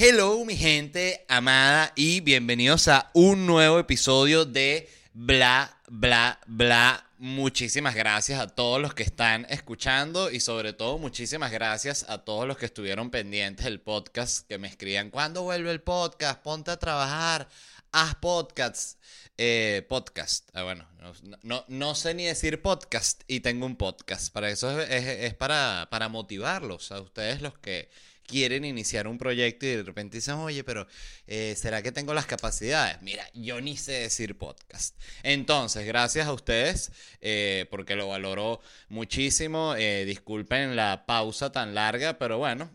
Hello, mi gente amada, y bienvenidos a un nuevo episodio de Bla, Bla, Bla. Muchísimas gracias a todos los que están escuchando y sobre todo muchísimas gracias a todos los que estuvieron pendientes del podcast, que me escribían, ¿cuándo vuelve el podcast? Ponte a trabajar, haz podcasts. Eh, podcast, ah, bueno, no, no, sé ni decir podcast y tengo un podcast. Para eso es, es, es para, para motivarlos a ustedes los que quieren iniciar un proyecto y de repente dicen, oye, pero eh, ¿será que tengo las capacidades? Mira, yo ni sé decir podcast. Entonces, gracias a ustedes, eh, porque lo valoro muchísimo. Eh, disculpen la pausa tan larga, pero bueno,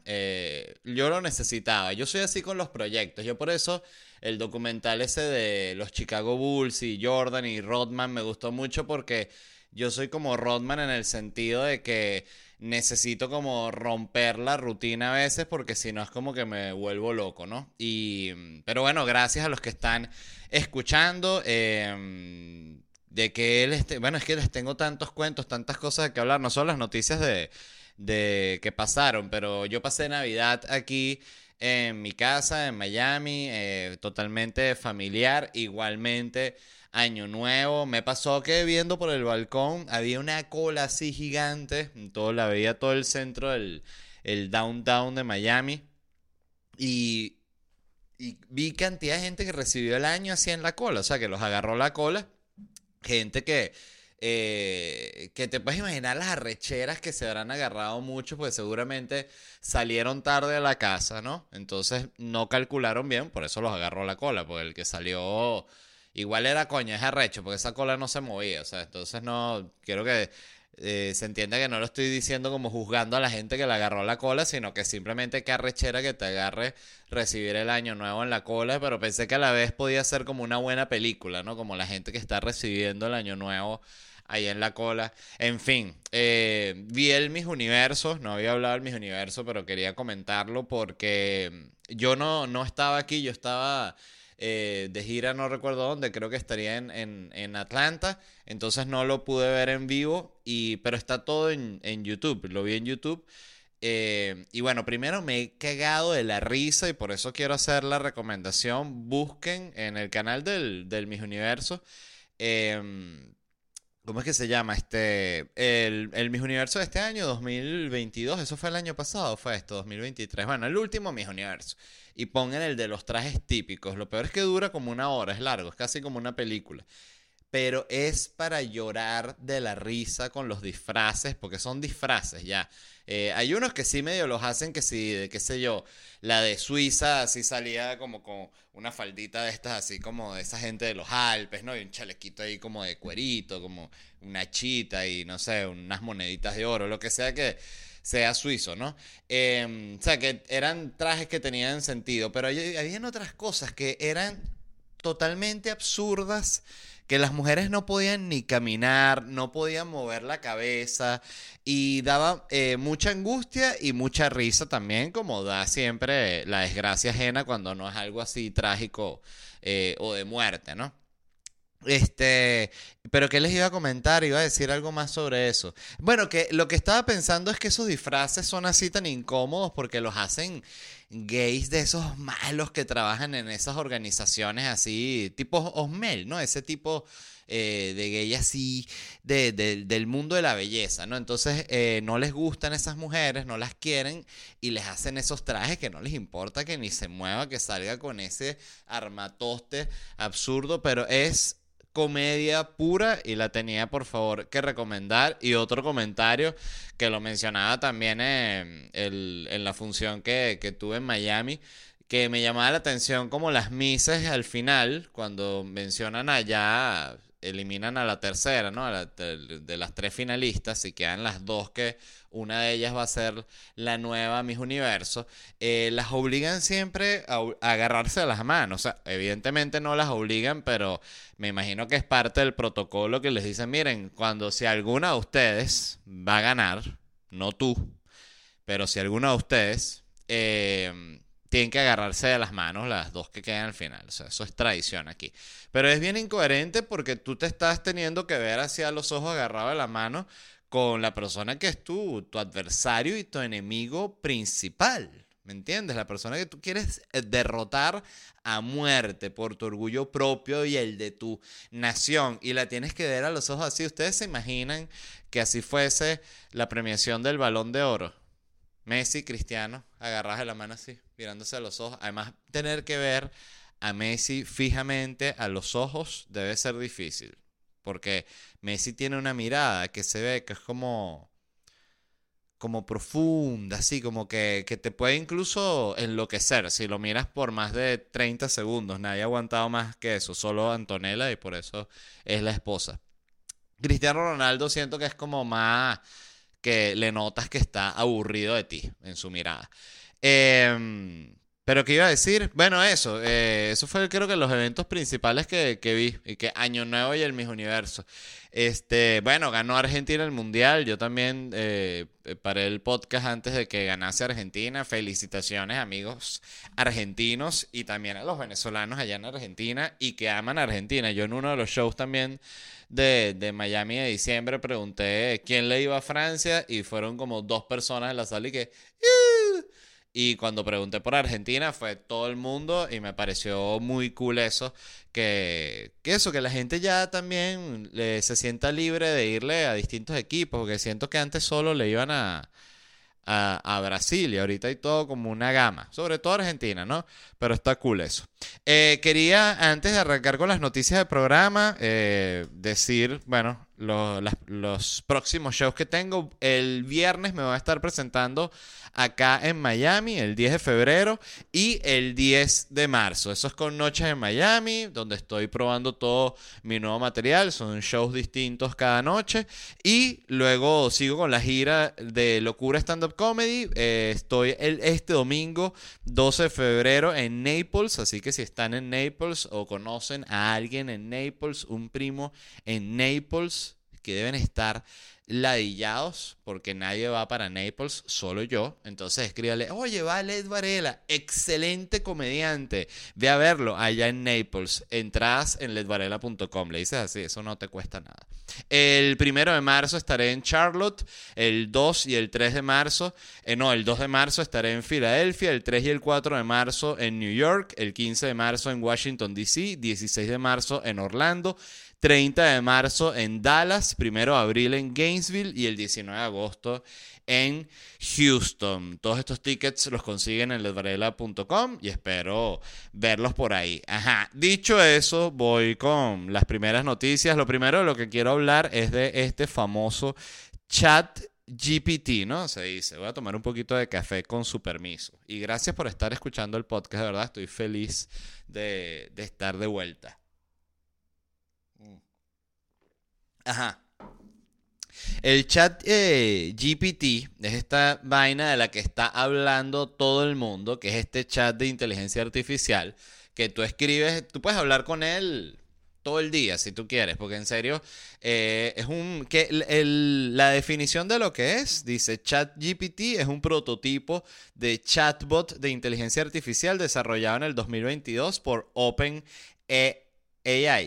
yo lo necesitaba. Yo soy así con los proyectos. Yo por eso el documental ese de los Chicago Bulls y Jordan y Rodman me gustó mucho porque yo soy como Rodman en el sentido de que necesito como romper la rutina a veces porque si no es como que me vuelvo loco, ¿no? Y, pero bueno, gracias a los que están escuchando. Em, de que él esté, bueno, es que les tengo tantos cuentos, tantas cosas de que hablar, no solo las noticias de, de que pasaron, pero yo pasé Navidad aquí en mi casa, en Miami, eh, totalmente familiar, igualmente Año Nuevo. Me pasó que viendo por el balcón había una cola así gigante. Todo, la veía todo el centro del el downtown de Miami. Y, y vi cantidad de gente que recibió el año así en la cola. O sea, que los agarró la cola. Gente que, eh, que te puedes imaginar las arrecheras que se habrán agarrado mucho, pues seguramente salieron tarde a la casa, ¿no? Entonces no calcularon bien, por eso los agarró la cola, porque el que salió Igual era coña, es arrecho, porque esa cola no se movía. O sea, entonces no. Quiero que eh, se entienda que no lo estoy diciendo como juzgando a la gente que le agarró la cola, sino que simplemente que arrechera que te agarre recibir el año nuevo en la cola. Pero pensé que a la vez podía ser como una buena película, ¿no? Como la gente que está recibiendo el año nuevo ahí en la cola. En fin, eh, vi el Mis Universos, no había hablado del Mis Universos, pero quería comentarlo porque yo no, no estaba aquí, yo estaba eh, de gira, no recuerdo dónde, creo que estaría en, en, Atlanta, entonces no lo pude ver en vivo, y, pero está todo en, en YouTube, lo vi en YouTube. Eh, y bueno, primero me he cagado de la risa y por eso quiero hacer la recomendación. Busquen en el canal del, del Mis Universo. Em, ¿Cómo es que se llama? Este, el, el Mis Universo de este año, 2022. Eso fue el año pasado, fue esto, 2023. Bueno, el último Mis Universo y pongan el de los trajes típicos. Lo peor es que dura como una hora, es largo, es casi como una película. Pero es para llorar de la risa con los disfraces, porque son disfraces ya. Eh, hay unos que sí medio los hacen que sí, de qué sé yo, la de Suiza así salía como con una faldita de estas así como de esa gente de los Alpes, ¿no? Y un chalequito ahí como de cuerito, como una chita y no sé, unas moneditas de oro, lo que sea que sea suizo, ¿no? Em, o sea, que eran trajes que tenían sentido, pero habían otras cosas que eran totalmente absurdas que las mujeres no podían ni caminar, no podían mover la cabeza y daba eh, mucha angustia y mucha risa también, como da siempre la desgracia ajena cuando no es algo así trágico eh, o de muerte, ¿no? Este, pero ¿qué les iba a comentar? Iba a decir algo más sobre eso. Bueno, que lo que estaba pensando es que esos disfraces son así tan incómodos porque los hacen gays de esos malos que trabajan en esas organizaciones así, tipo Osmel, ¿no? Ese tipo eh, de gay así de, del mundo de la belleza, ¿no? Entonces eh, no les gustan esas mujeres, no las quieren y les hacen esos trajes que no les importa que ni se mueva, que salga con ese armatoste absurdo, pero es comedia pura y la tenía por favor que recomendar. Y otro comentario que lo mencionaba también en, la función que, que tuve en Miami, que me llamaba la atención como las mises al final, cuando mencionan allá eliminan a la tercera, ¿no? de, las tres finalistas y quedan las dos que una de ellas va a ser la nueva Miss Universo, eh, las obligan siempre a, agarrarse a las manos. O sea, evidentemente no las obligan, pero me imagino que es parte del protocolo que les dicen, miren, cuando si alguna de ustedes va a ganar, no tú, pero si alguna de ustedes... Eh, tienen que agarrarse de las manos las dos que quedan al final. O sea, eso es tradición aquí. Pero es bien incoherente porque tú te estás teniendo que ver hacia los ojos agarrado de la mano con la persona que es tu, tu adversario y tu enemigo principal. ¿Me entiendes? La persona que tú quieres eh, derrotar a muerte por tu orgullo propio y el de tu nación. Y la tienes que ver a los ojos así. ¿Ustedes se imaginan que así fuese la premiación del balón de oro? Messi, Cristiano, agarrados de la mano así, mirándose a los ojos. Además, tener que ver a Messi fijamente a los ojos debe ser difícil. Porque Messi tiene una mirada que se ve que es como como profunda, así como que, que, te puede incluso enloquecer si lo miras por más de 30 segundos. Nadie ha aguantado más que eso, solo Antonella y por eso es la esposa. Cristiano Ronaldo siento que es como más que le notas que está aburrido de ti en su mirada. Eh, pero ¿qué iba a decir? Bueno, eso. Eh, eso fue creo que los eventos principales que, que, vi. Y que Año Nuevo y el Mis Universo. Este, bueno, ganó Argentina el Mundial. Yo también eh, paré el podcast antes de que ganase Argentina. Felicitaciones, amigos argentinos. Y también a los venezolanos allá en Argentina. Y que aman Argentina. Yo en uno de los shows también de, de Miami de diciembre pregunté quién le iba a Francia. Y fueron como dos personas en la sala y que... Y cuando pregunté por Argentina fue todo el mundo y me pareció muy cool eso, que, eso, que la gente ya también se sienta libre de irle a distintos equipos, porque siento que antes solo le iban a, a, Brasil y ahorita hay todo como una gama, sobre todo Argentina, ¿no? Pero está cool eso. Eh, quería, antes de arrancar con las noticias del programa, eh, decir, bueno, los próximos shows que tengo. El viernes me voy a estar presentando acá en Miami el 10 de febrero y el 10 de marzo. Eso es con Noches en Miami, donde estoy probando todo mi nuevo material. Son shows distintos cada noche. Y luego sigo con la gira de Locura Stand Up Comedy. Eh, estoy el, este domingo 12 de febrero en Naples. Así que si están en Naples o conocen a alguien en Naples, un primo en Naples que deben estar ladillados porque nadie va para Naples, solo yo. Entonces escríbale, oye, va Led Varela, excelente comediante. Ve a verlo allá en Naples. Entras en ledvarela.com. Le dices así, eso no te cuesta nada. El primero de marzo estaré en Charlotte. El 2 y el 3 de marzo, eh, no, el 2 de marzo estaré en Filadelfia. El 3 y el 4 de marzo en New York. El 15 de marzo en Washington, D.C. 16 de marzo en Orlando. 30 de marzo en Dallas, 1 de abril en Gainesville y el 19 de agosto en Houston. Todos estos tickets los consiguen en ledvarela.com y espero verlos por ahí. Ajá, dicho eso, voy con las primeras noticias. Lo primero de lo que quiero hablar es de este famoso chat GPT, ¿no? Se dice, voy a tomar un poquito de café con su permiso. Y gracias por estar escuchando el podcast, de verdad, estoy feliz de, de estar de vuelta. Ajá. El chat eh, GPT es esta vaina de la que está hablando todo el mundo, que es este chat de inteligencia artificial, que tú escribes, tú puedes hablar con él todo el día si tú quieres, porque en serio eh, es un que la definición de lo que es dice Chat GPT es un prototipo de chatbot de inteligencia artificial desarrollado en el 2022 por OpenAI,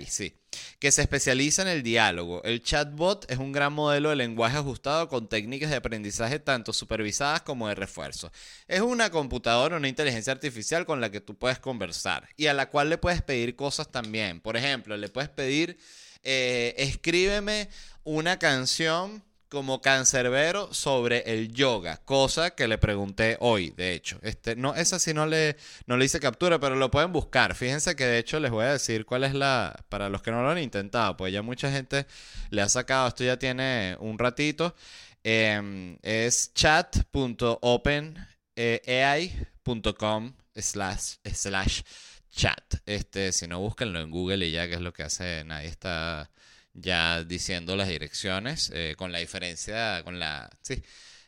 sí que se especializa en el diálogo. El chatbot es un gran modelo de lenguaje ajustado con técnicas de aprendizaje tanto supervisadas como de refuerzo. Es una computadora, una inteligencia artificial con la que tú puedes conversar y a la cual le puedes pedir cosas también. Por ejemplo, le puedes pedir, eh, escríbeme una canción como cancerbero sobre el yoga, cosa que le pregunté hoy, de hecho. Este, no, esa sí no le, no le hice captura, pero lo pueden buscar. Fíjense que de hecho les voy a decir cuál es la, para los que no lo han intentado, pues ya mucha gente le ha sacado, esto ya tiene un ratito. Em, es chat.openai.com slash, slash chat. Este, si no, búsquenlo en Google y ya que es lo que hace, nadie está ya diciendo las direcciones, eh, con la diferencia, con la, sí,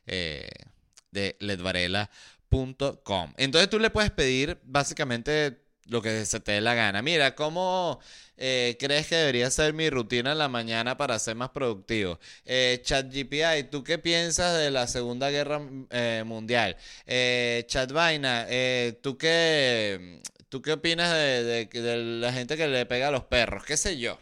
eh, de ledvarela.com. Entonces tú le puedes pedir básicamente lo que se te dé la gana. Mira, ¿cómo eh, crees que debería ser mi rutina en la mañana para ser más productivo? Eh, ChatGPI, ¿tú qué piensas de la Segunda Guerra Mundial? ChatVaina, ¿tú qué, ¿tú qué opinas de, de la gente que le pega a los perros? ¿Qué sé yo?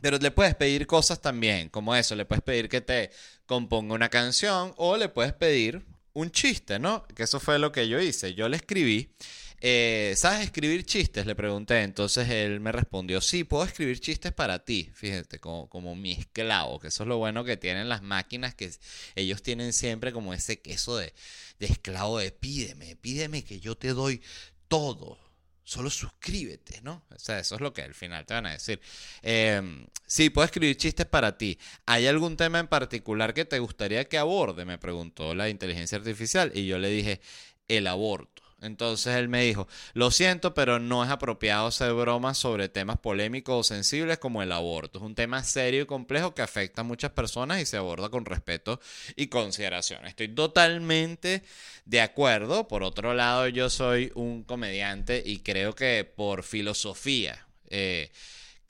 Pero le puedes pedir cosas también, como eso, le puedes pedir que te componga una canción o le puedes pedir un chiste, ¿no? Que eso fue lo que yo hice. Yo le escribí, eh, ¿sabes escribir chistes? Le pregunté. Entonces él me respondió, sí, puedo escribir chistes para ti. Fíjate, como, como mi esclavo, que eso es lo bueno que tienen las máquinas, que ellos tienen siempre como ese queso de, de esclavo de pídeme, pídeme que yo te doy todo solo suscríbete, ¿no? O sea, eso es lo que al final te van a decir. Em, sí, puedo escribir chistes para ti. ¿Hay algún tema en particular que te gustaría que aborde? Me preguntó la inteligencia artificial y yo le dije, el aborto. Entonces él me dijo, lo siento, pero no es apropiado hacer bromas sobre temas polémicos o sensibles como el aborto. Es un tema serio y complejo que afecta a muchas personas y se aborda con respeto y consideración. Estoy totalmente de acuerdo. Por otro lado, yo soy un comediante y creo que por filosofía... Eh,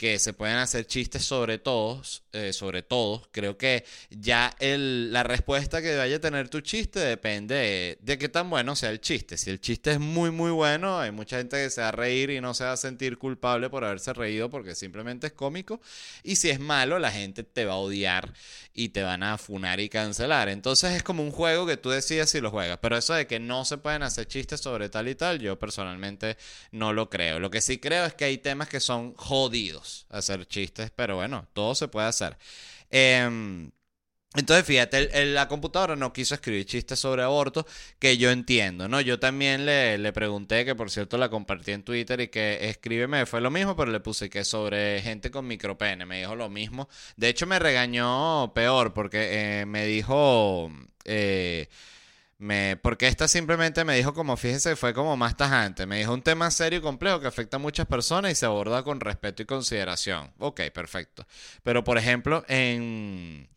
que se pueden hacer chistes sobre todos, eh, sobre todos. Creo que ya el, la respuesta que vaya a tener tu chiste depende de, qué tan bueno sea el chiste. Si el chiste es muy, muy bueno, hay mucha gente que se va a reír y no se va a sentir culpable por haberse reído porque simplemente es cómico. Y si es malo, la gente te va a odiar y te van a funar y cancelar. Entonces es como un juego que tú decides si lo juegas. Pero eso de que no se pueden hacer chistes sobre tal y tal, yo personalmente no lo creo. Lo que sí creo es que hay temas que son jodidos hacer chistes, pero bueno, todo se puede hacer. Em, entonces, fíjate, la computadora no quiso escribir chistes sobre aborto, que yo entiendo, ¿no? Yo también le, le, pregunté, que por cierto la compartí en Twitter y que escríbeme, fue lo mismo, pero le puse que sobre gente con micropene, me dijo lo mismo. De hecho, me regañó peor, porque eh, me dijo... Eh, me, porque esta simplemente me dijo como, fíjense, fue como más tajante. Me dijo un tema serio y complejo que afecta a muchas personas y se aborda con respeto y consideración. Ok, perfecto. Pero por ejemplo, en...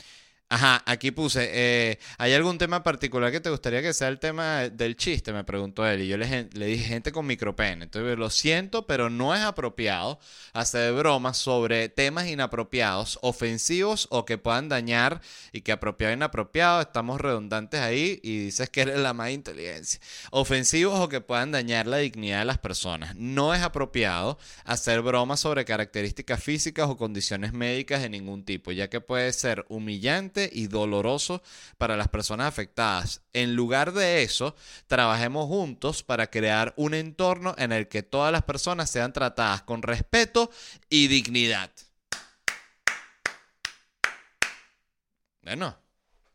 Ajá, aquí puse, eh, ¿hay algún tema particular que te gustaría que sea el tema del chiste? Me preguntó él. Y yo le, le dije gente con micropene. Entonces, lo siento, pero no es apropiado hacer bromas sobre temas inapropiados, ofensivos o que puedan dañar y que apropiado e inapropiado, estamos redundantes ahí y dices que eres la más inteligencia. Ofensivos o que puedan dañar la dignidad de las personas. No es apropiado hacer bromas sobre características físicas o condiciones médicas de ningún tipo, ya que puede ser humillante y doloroso para las personas afectadas. En lugar de eso, trabajemos juntos para crear un entorno en el que todas las personas sean tratadas con respeto y dignidad. Bueno,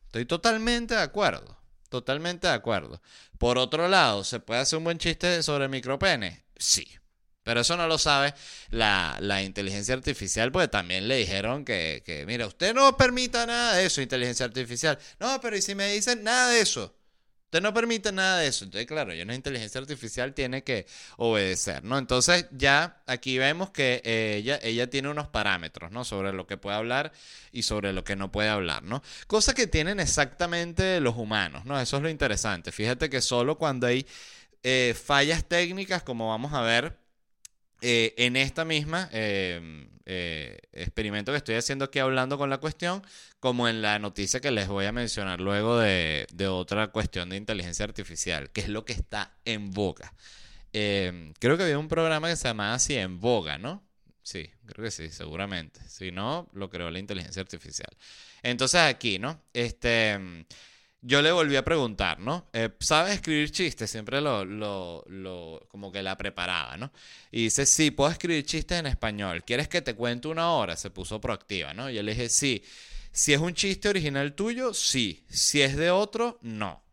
estoy totalmente de acuerdo. Totalmente de acuerdo. Por otro lado, ¿se puede hacer un buen chiste sobre micropene? Sí. Pero eso no lo sabe la, inteligencia artificial, porque también le dijeron que, que, mira, usted no permita nada de eso, inteligencia artificial. No, pero ¿y si me dicen nada de eso? Usted no permite nada de eso. Entonces, claro, ya una inteligencia artificial tiene que obedecer, ¿no? Entonces, ya aquí vemos que ella, ella tiene unos parámetros, ¿no? Sobre lo que puede hablar y sobre lo que no puede hablar, ¿no? Cosa que tienen exactamente los humanos, ¿no? Eso es lo interesante. Fíjate que solo cuando hay eh, fallas técnicas, como vamos a ver, eh, en esta misma em, eh, experimento que estoy haciendo aquí hablando con la cuestión, como en la noticia que les voy a mencionar luego de, otra cuestión de inteligencia artificial, que es lo que está en boga. Em, creo que había un programa que se llamaba así, En Boga, ¿no? Sí, creo que sí, seguramente. Si no, lo creó la inteligencia artificial. Entonces aquí, ¿no? Este, yo le volví a preguntar, ¿no? Eh, ¿Sabes escribir chistes? Siempre lo, lo, lo, como que la preparaba, ¿no? Y dice, sí, puedo escribir chistes en español. ¿Quieres que te cuente una hora? Se puso proactiva, ¿no? Yo le dije, sí. Si es un chiste original tuyo, sí. Si es de otro, no.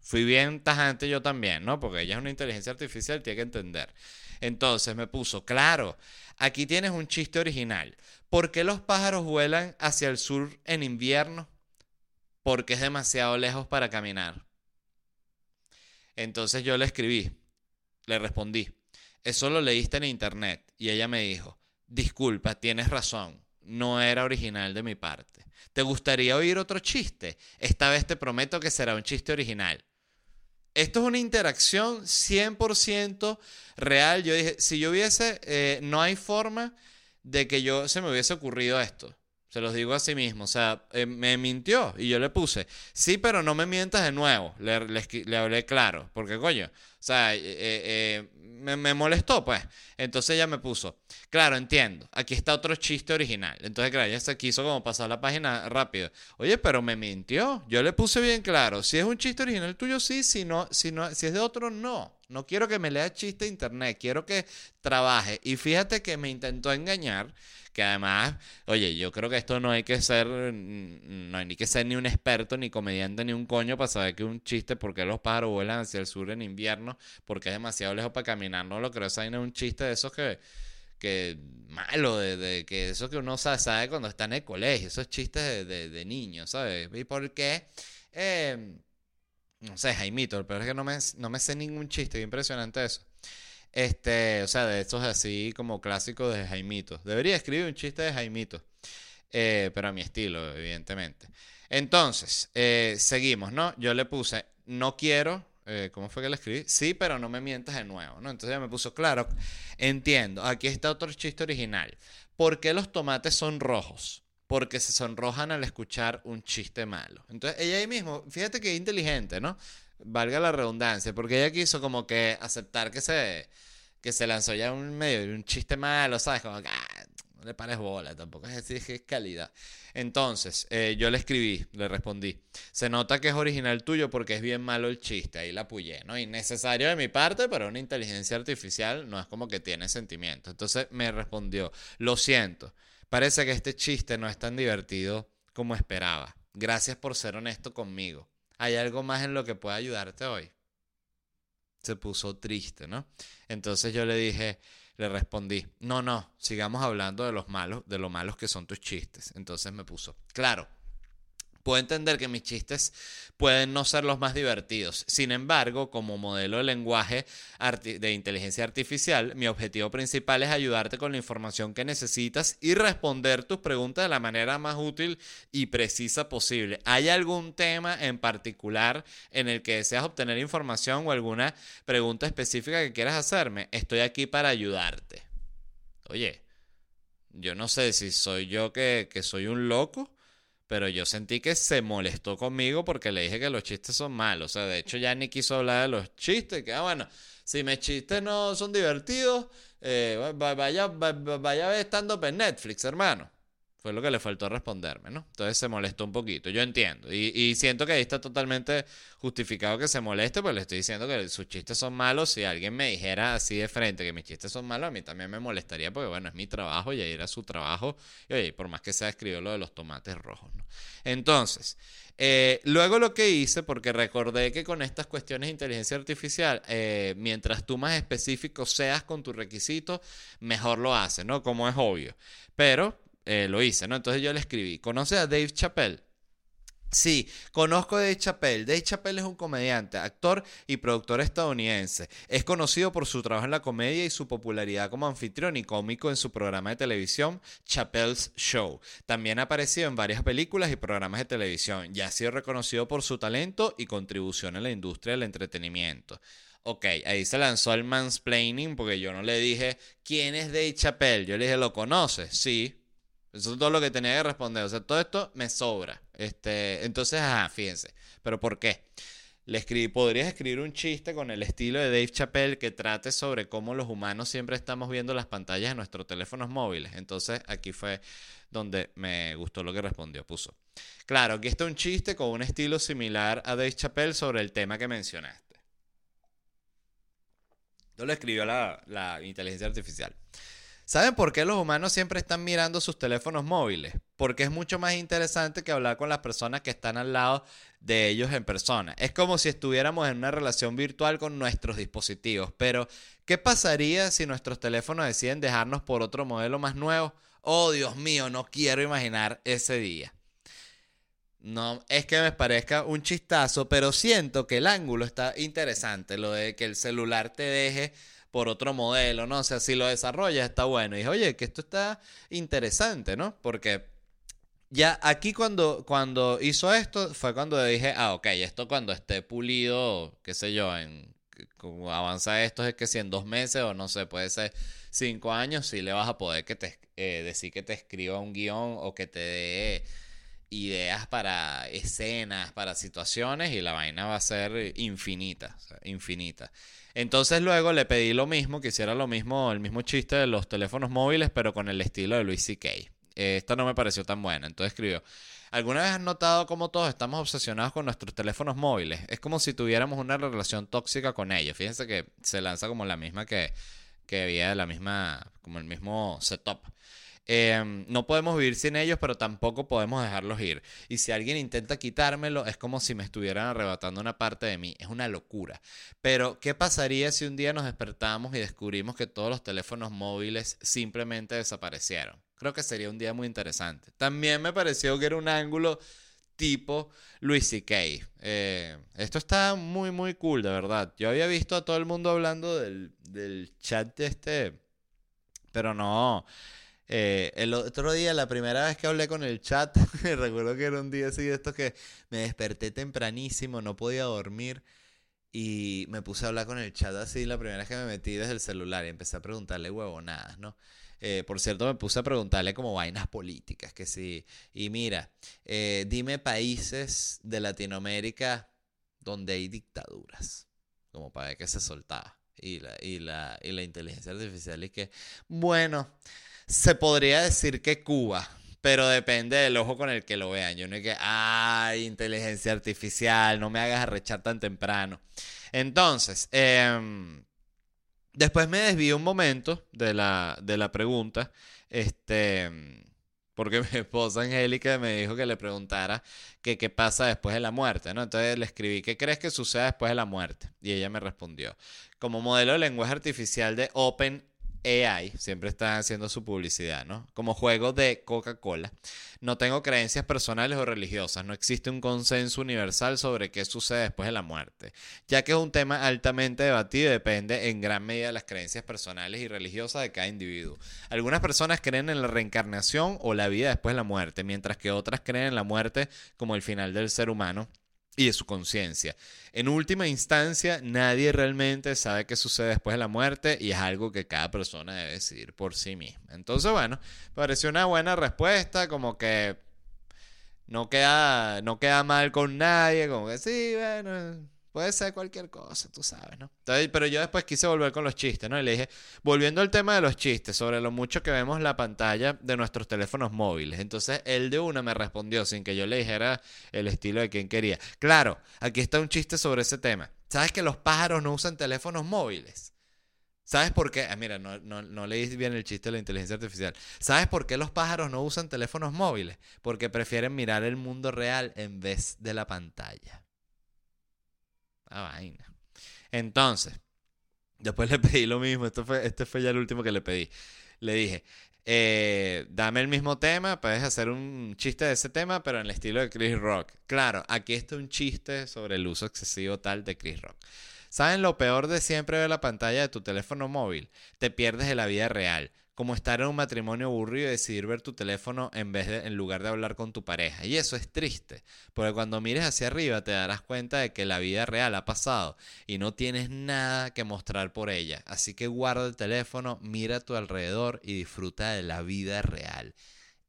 Fui bien tajante yo también, ¿no? Porque ella es una inteligencia artificial, tiene que entender. Entonces me puso, claro, aquí tienes un chiste original. ¿Por qué los pájaros vuelan hacia el sur en invierno? Porque es demasiado lejos para caminar. Entonces yo le escribí, le respondí, eso lo leíste en internet y ella me dijo, disculpa, tienes razón, no era original de mi parte. ¿Te gustaría oír otro chiste? Esta vez te prometo que será un chiste original. Esto es una interacción 100% real. Yo dije, si yo hubiese, eh, no hay forma de que yo se me hubiese ocurrido esto. Se los digo a sí mismo. O sea, eh, me mintió y yo le puse, sí, pero no me mientas de nuevo. Le, le, hablé claro. Porque, coño, o sea, eh, eh, me, me, molestó, pues. Entonces ella me puso, claro, entiendo. Aquí está otro chiste original. Entonces, claro, ella se quiso como pasar la página rápido. Oye, pero me mintió. Yo le puse bien claro. Si es un chiste original tuyo, sí. Si, no, si, no, si es de otro, no. No quiero que me lea chiste de internet. Quiero que trabaje. Y fíjate que me intentó engañar que además, oye, yo creo que esto no hay que ser, no hay ni que ser ni un experto, ni comediante, ni un coño para saber que un chiste, porque los pájaros vuelan hacia el sur en invierno, porque es demasiado lejos para caminar, no lo creo, esa es un chiste de esos que, que malo, de, que eso que uno sabe, cuando está en el colegio, esos chistes de, de, niños, ¿sabes? ¿Y por qué? Eh, no sé, Jaimito, pero es que no me, no me sé ningún chiste, impresionante eso. Este, o sea, de estos así como clásicos de Jaimito. Debería escribir un chiste de Jaimito. Eh, pero a mi estilo, evidentemente. Entonces, eh, seguimos, ¿no? Yo le puse, no quiero, eh, ¿cómo fue que le escribí? Sí, pero no me mientas de nuevo, ¿no? Entonces ella me puso, claro, entiendo, aquí está otro chiste original. ¿Por qué los tomates son rojos? Porque se sonrojan al escuchar un chiste malo. Entonces ella ahí mismo, fíjate que inteligente, ¿no? Valga la redundancia, porque ella quiso como que aceptar que se que se lanzó ya un medio un chiste malo, ¿sabes? Como que ah, no le pares bola, tampoco es decir que es calidad. Entonces, eh, yo le escribí, le respondí. Se nota que es original tuyo porque es bien malo el chiste. Ahí la apoyé, ¿no? Innecesario de mi parte, pero una inteligencia artificial no es como que tiene sentimientos. Entonces me respondió, lo siento, parece que este chiste no es tan divertido como esperaba. Gracias por ser honesto conmigo. ¿Hay algo más en lo que pueda ayudarte hoy? se puso triste, ¿no? Entonces yo le dije, le respondí, no, no, sigamos hablando de los malos, de lo malos que son tus chistes. Entonces me puso, claro, Puedo entender que mis chistes pueden no ser los más divertidos. Sin embargo, como modelo de lenguaje de inteligencia artificial, mi objetivo principal es ayudarte con la información que necesitas y responder tus preguntas de la manera más útil y precisa posible. ¿Hay algún tema en particular en el que deseas obtener información o alguna pregunta específica que quieras hacerme? Estoy aquí para ayudarte. Oye, yo no sé si soy yo que, que soy un loco pero yo sentí que se molestó conmigo porque le dije que los chistes son malos. O sea, de hecho ya ni quiso hablar de los chistes. Que, ah, bueno, si mis chistes no son divertidos, eh, vaya, vaya a ver stand-up en Netflix, hermano. Fue lo que le faltó responderme, ¿no? Entonces se molestó un poquito, yo entiendo. Y, siento que ahí está totalmente justificado que se moleste, pues le estoy diciendo que sus chistes son malos. Si alguien me dijera así de frente que mis chistes son malos, a mí también me molestaría, porque bueno, es mi trabajo y ahí era su trabajo. Y oye, por más que sea escribió lo de los tomates rojos, ¿no? Entonces, eh, luego lo que hice, porque recordé que con estas cuestiones de inteligencia artificial, eh, mientras tú más específico seas con tu requisito, mejor lo hace, ¿no? Como es obvio. Pero eh, lo hice, ¿no? Entonces yo le escribí, ¿conoces a Dave Chappelle? Sí, conozco a Dave Chappelle. Dave Chappelle es un comediante, actor y productor estadounidense. Es conocido por su trabajo en la comedia y su popularidad como anfitrión y cómico en su programa de televisión Chappelle's Show. También ha aparecido en varias películas y programas de televisión y ha sido reconocido por su talento y contribución en la industria del entretenimiento. Ok, ahí se lanzó el mansplaining porque yo no le dije quién es Dave Chappelle. Yo le dije, ¿lo conoces? Sí, eso es todo lo que tenía que responder. O sea, todo esto me sobra. Este, entonces, ajá, fíjense. ¿Pero por qué? Le escribí, podrías escribir un chiste con el estilo de Dave Chappelle que trate sobre cómo los humanos siempre estamos viendo las pantallas de nuestros teléfonos móviles. Entonces, aquí fue donde me gustó lo que respondió. Puso. Claro, aquí está un chiste con un estilo similar a Dave Chappelle sobre el tema que mencionaste. Esto lo escribió la, la inteligencia artificial. ¿Saben por qué los humanos siempre están mirando sus teléfonos móviles? Porque es mucho más interesante que hablar con las personas que están al lado de ellos en persona. Es como si estuviéramos en una relación virtual con nuestros dispositivos. Pero, ¿qué pasaría si nuestros teléfonos deciden dejarnos por otro modelo más nuevo? Oh, Dios mío, no quiero imaginar ese día. No es que me parezca un chistazo, pero siento que el ángulo está interesante. Lo de que el celular te deje por otro modelo, ¿no? O sea, si lo desarrollas está bueno. Y dije, oye, que esto está interesante, ¿no? Porque ya aquí cuando, cuando hizo esto fue cuando dije, ah, ok, esto cuando esté pulido, qué sé yo, como avanza esto es que si en dos meses o no sé, puede ser cinco años, sí le vas a poder que te, eh, decir que te escriba un guion o que te dé ideas para escenas, para situaciones y la vaina va a ser infinita, infinita. Entonces luego le pedí lo mismo, que hiciera lo mismo, el mismo chiste de los teléfonos móviles, pero con el estilo de Luis C.K. esta no me pareció tan buena, entonces escribió, ¿alguna vez has notado cómo todos estamos obsesionados con nuestros teléfonos móviles? Es como si tuviéramos una relación tóxica con ellos. Fíjense que se lanza como la misma que, que había, la misma, como el mismo setup. Em, no podemos vivir sin ellos, pero tampoco podemos dejarlos ir. Y si alguien intenta quitármelo, es como si me estuvieran arrebatando una parte de mí. Es una locura. Pero, ¿qué pasaría si un día nos despertamos y descubrimos que todos los teléfonos móviles simplemente desaparecieron? Creo que sería un día muy interesante. También me pareció que era un ángulo tipo Luis C.K. Eh, esto está muy, muy cool, de verdad. Yo había visto a todo el mundo hablando del, del chat de este, pero no. Eh, el otro día, la primera vez que hablé con el chat, recuerdo que era un día así de estos que me desperté tempranísimo, no podía dormir y me puse a hablar con el chat así la primera vez que me metí desde el celular y empecé a preguntarle huevonadas, ¿no? Eh, por cierto, me puse a preguntarle como vainas políticas, que sí. Y mira, eh, dime países de Latinoamérica donde hay dictaduras, como para ver que se soltaba. Y la, y la, y la inteligencia artificial y que, bueno, se podría decir que Cuba, pero depende del ojo con el que lo vean. Yo no es que, ay, inteligencia artificial, no me hagas arrechar tan temprano. Entonces, em, después me desvío un momento de la, de la pregunta, este, porque mi esposa Angélica me dijo que le preguntara qué pasa después de la muerte, ¿no? Entonces le escribí, ¿qué crees que suceda después de la muerte? Y ella me respondió, como modelo de lenguaje artificial de Open AI, siempre están haciendo su publicidad, ¿no? Como juego de Coca-Cola. No tengo creencias personales o religiosas, no existe un consenso universal sobre qué sucede después de la muerte, ya que es un tema altamente debatido y depende en gran medida de las creencias personales y religiosas de cada individuo. Algunas personas creen en la reencarnación o la vida después de la muerte, mientras que otras creen en la muerte como el final del ser humano y de su conciencia. En última instancia, nadie realmente sabe qué sucede después de la muerte y es algo que cada persona debe decidir por sí misma. Entonces, bueno, pareció una buena respuesta, como que no queda, no queda mal con nadie, como que sí, bueno, Puede ser cualquier cosa, tú sabes, ¿no? pero yo después quise volver con los chistes, ¿no? Y le dije, volviendo al tema de los chistes, sobre lo mucho que vemos la pantalla de nuestros teléfonos móviles. Entonces, él de una me respondió sin que yo le dijera el estilo de quien quería. Claro, aquí está un chiste sobre ese tema. ¿Sabes que los pájaros no usan teléfonos móviles? ¿Sabes por qué? Ah, mira, no, no, no leí bien el chiste de la inteligencia artificial. ¿Sabes por qué los pájaros no usan teléfonos móviles? Porque prefieren mirar el mundo real en vez de la pantalla. Ah, vaina. Entonces, después le pedí lo mismo. Esto fue, este fue ya el último que le pedí. Le dije, eh, dame el mismo tema, puedes hacer un chiste de ese tema, pero en el estilo de Chris Rock. Claro, aquí está un chiste sobre el uso excesivo tal de Chris Rock. ¿Saben lo peor de siempre ver la pantalla de tu teléfono móvil? Te pierdes de la vida real como estar en un matrimonio aburrido y decidir ver tu teléfono en vez de en lugar de hablar con tu pareja. Y eso es triste, porque cuando mires hacia arriba te darás cuenta de que la vida real ha pasado y no tienes nada que mostrar por ella. Así que guarda el teléfono, mira a tu alrededor y disfruta de la vida real.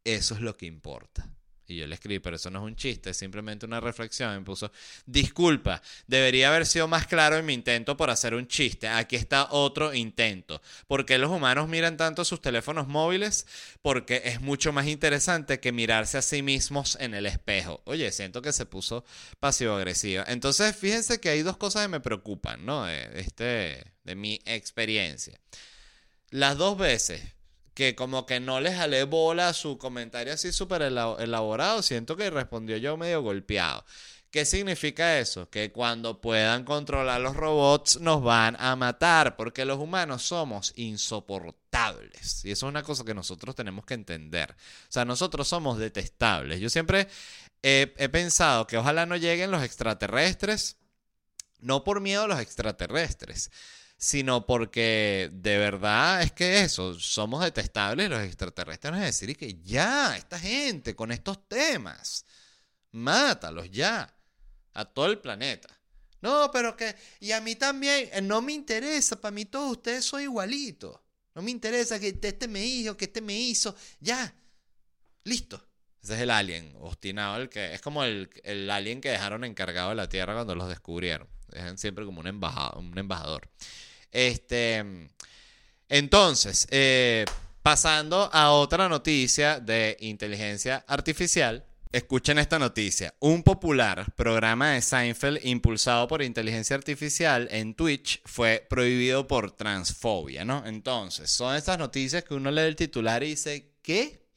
Eso es lo que importa. Y yo le escribí, pero eso no es un chiste, es simplemente una reflexión. Me puso, disculpa, debería haber sido más claro en mi intento por hacer un chiste. Aquí está otro intento. ¿Por qué los humanos miran tanto sus teléfonos móviles? Porque es mucho más interesante que mirarse a sí mismos en el espejo. Oye, siento que se puso pasivo-agresiva. Entonces, fíjense que hay dos cosas que me preocupan, ¿no? De, este, de mi experiencia. Las dos veces que como que no les jalé bola su comentario así súper elaborado, siento que respondió yo medio golpeado. ¿Qué significa eso? Que cuando puedan controlar los robots nos van a matar, porque los humanos somos insoportables. Y eso es una cosa que nosotros tenemos que entender. O sea, nosotros somos detestables. Yo siempre he, he pensado que ojalá no lleguen los extraterrestres, no por miedo a los extraterrestres, sino porque de verdad es que eso, somos detestables los extraterrestres, es decir, que ya, esta gente con estos temas, mátalos ya, a todo el planeta. No, pero que, y a mí también, eh, no me interesa, para mí todos ustedes son igualitos. No me interesa que este me hizo, que este me hizo, ya, listo. Ese es el alien obstinado, el que es como el, el alien que dejaron encargado de la Tierra cuando los descubrieron. Siempre como un embajador. Un embajador. Este, entonces, eh, pasando a otra noticia de inteligencia artificial. Escuchen esta noticia. Un popular programa de Seinfeld impulsado por inteligencia artificial en Twitch fue prohibido por transfobia, ¿no? Entonces, son estas noticias que uno lee el titular y dice, ¿qué?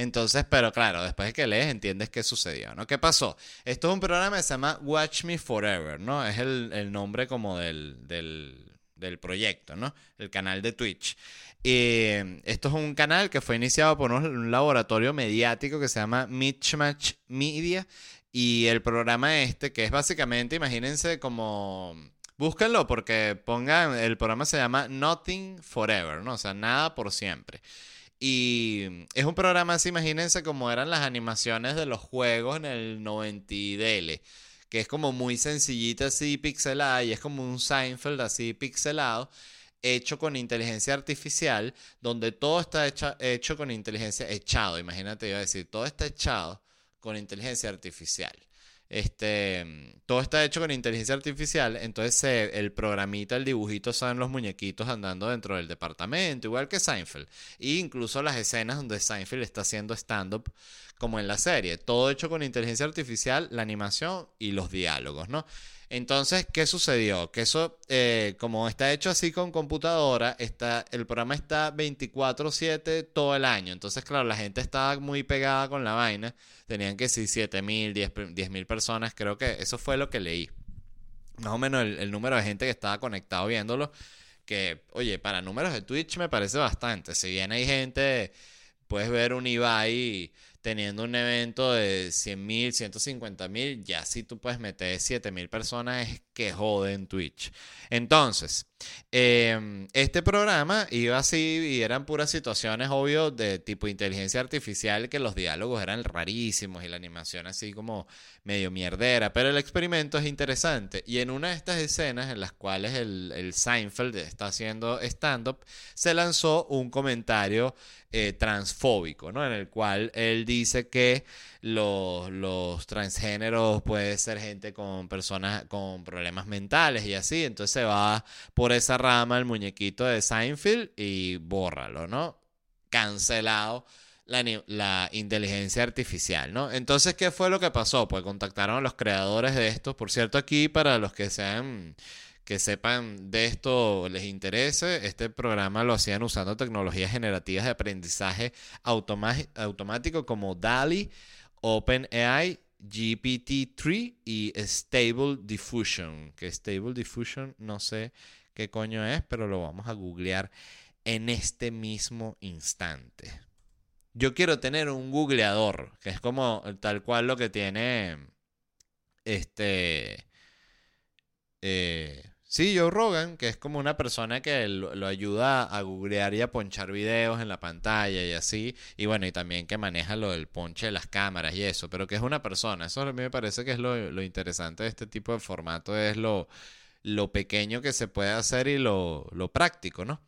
Entonces, pero claro, después de que lees entiendes qué sucedió, ¿no? ¿Qué pasó? Esto es un programa que se llama Watch Me Forever, ¿no? Es el, nombre como del, del, proyecto, ¿no? El canal de Twitch. Y esto es un canal que fue iniciado por un, laboratorio mediático que se llama Mismatch Media. Y el programa este, que es básicamente, imagínense como... Búsquenlo porque pongan, el programa se llama Nothing Forever, ¿no? O sea, nada por siempre. Y es un programa así, imagínense como eran las animaciones de los juegos en el 90 DL, que es como muy sencillita así, pixelada, y es como un Seinfeld así pixelado, hecho con inteligencia artificial, donde todo está hecho con inteligencia, echado, imagínate, iba a decir, todo está echado con inteligencia artificial. Este, todo está hecho con inteligencia artificial, entonces el programita, el dibujito son los muñequitos andando dentro del departamento, igual que Seinfeld. E incluso las escenas donde Seinfeld está haciendo stand-up, como en la serie. Todo hecho con inteligencia artificial, la animación y los diálogos, ¿no? Entonces, ¿qué sucedió? Que eso, eh, como está hecho así con computadora, está, el programa está 24/7 todo el año. Entonces, claro, la gente estaba muy pegada con la vaina. Tenían que ser 7 mil, 10 mil personas. Creo que eso fue lo que leí. Más o menos el, número de gente que estaba conectado viéndolo. Que, oye, para números de Twitch me parece bastante. Si bien hay gente, puedes ver un Ibai teniendo un evento de 100 mil, 150 mil, ya si tú puedes meter 7 mil personas es que joden Twitch. Entonces, em, este programa iba así y eran puras situaciones, obvio, de tipo inteligencia artificial, que los diálogos eran rarísimos y la animación así como medio mierdera, pero el experimento es interesante. Y en una de estas escenas en las cuales el, el Seinfeld está haciendo stand-up, se lanzó un comentario eh, transfóbico, ¿no? En el cual él dice que los, los transgéneros puede ser gente con personas con problemas mentales y así. Entonces se va por esa rama el muñequito de Seinfeld y bórralo, ¿no? Cancelado. La, la, inteligencia artificial, ¿no? Entonces, ¿qué fue lo que pasó? Pues contactaron a los creadores de esto. Por cierto, aquí para los que sean que sepan de esto les interese, este programa lo hacían usando tecnologías generativas de aprendizaje automático como DALI, OpenAI, GPT-3 y Stable Diffusion. Que Stable Diffusion no sé qué coño es, pero lo vamos a googlear en este mismo instante. Yo quiero tener un googleador, que es como tal cual lo que tiene este... Eh, Sí, Joe Rogan, que es como una persona que lo, ayuda a googlear y a ponchar videos en la pantalla y así. Y bueno, y también que maneja lo del ponche de las cámaras y eso, pero que es una persona. Eso a mí me parece que es lo, interesante de este tipo de formato, es lo, pequeño que se puede hacer y lo, lo práctico, ¿no?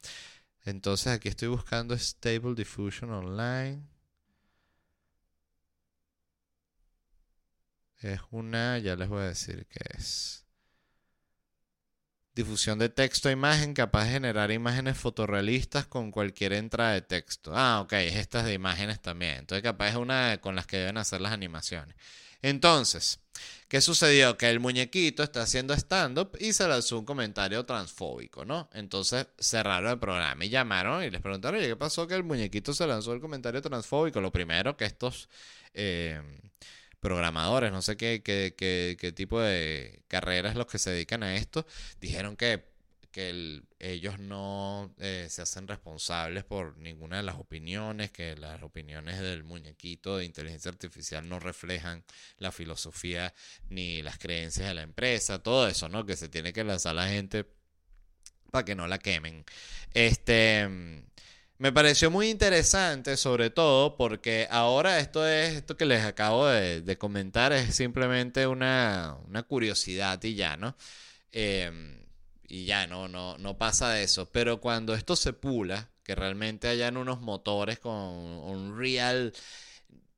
Entonces aquí estoy buscando Stable Diffusion Online. Es una, ya les voy a decir qué es. Difusión de texto a imagen capaz de generar imágenes fotorrealistas con cualquier entrada de texto. Ah, ok, es estas de imágenes también. Entonces capaz es una con las que deben hacer las animaciones. Entonces, ¿qué sucedió? Que el muñequito está haciendo stand-up y se lanzó un comentario transfóbico, ¿no? Entonces cerraron el programa y llamaron y les preguntaron, oye, ¿qué pasó que el muñequito se lanzó el comentario transfóbico? Lo primero que estos... Eh, programadores, no sé qué, qué, qué, tipo de carreras los que se dedican a esto, dijeron que, que ellos no eh, se hacen responsables por ninguna de las opiniones, que las opiniones del muñequito de inteligencia artificial no reflejan la filosofía ni las creencias de la empresa, todo eso, ¿no? Que se tiene que lanzar la gente para que no la quemen. Este Me pareció muy interesante, sobre todo porque ahora esto es esto que les acabo de, comentar es simplemente una, curiosidad y ya, ¿no? Em, y ya no, no, no pasa de eso. Pero cuando esto se pula, que realmente hayan unos motores con un real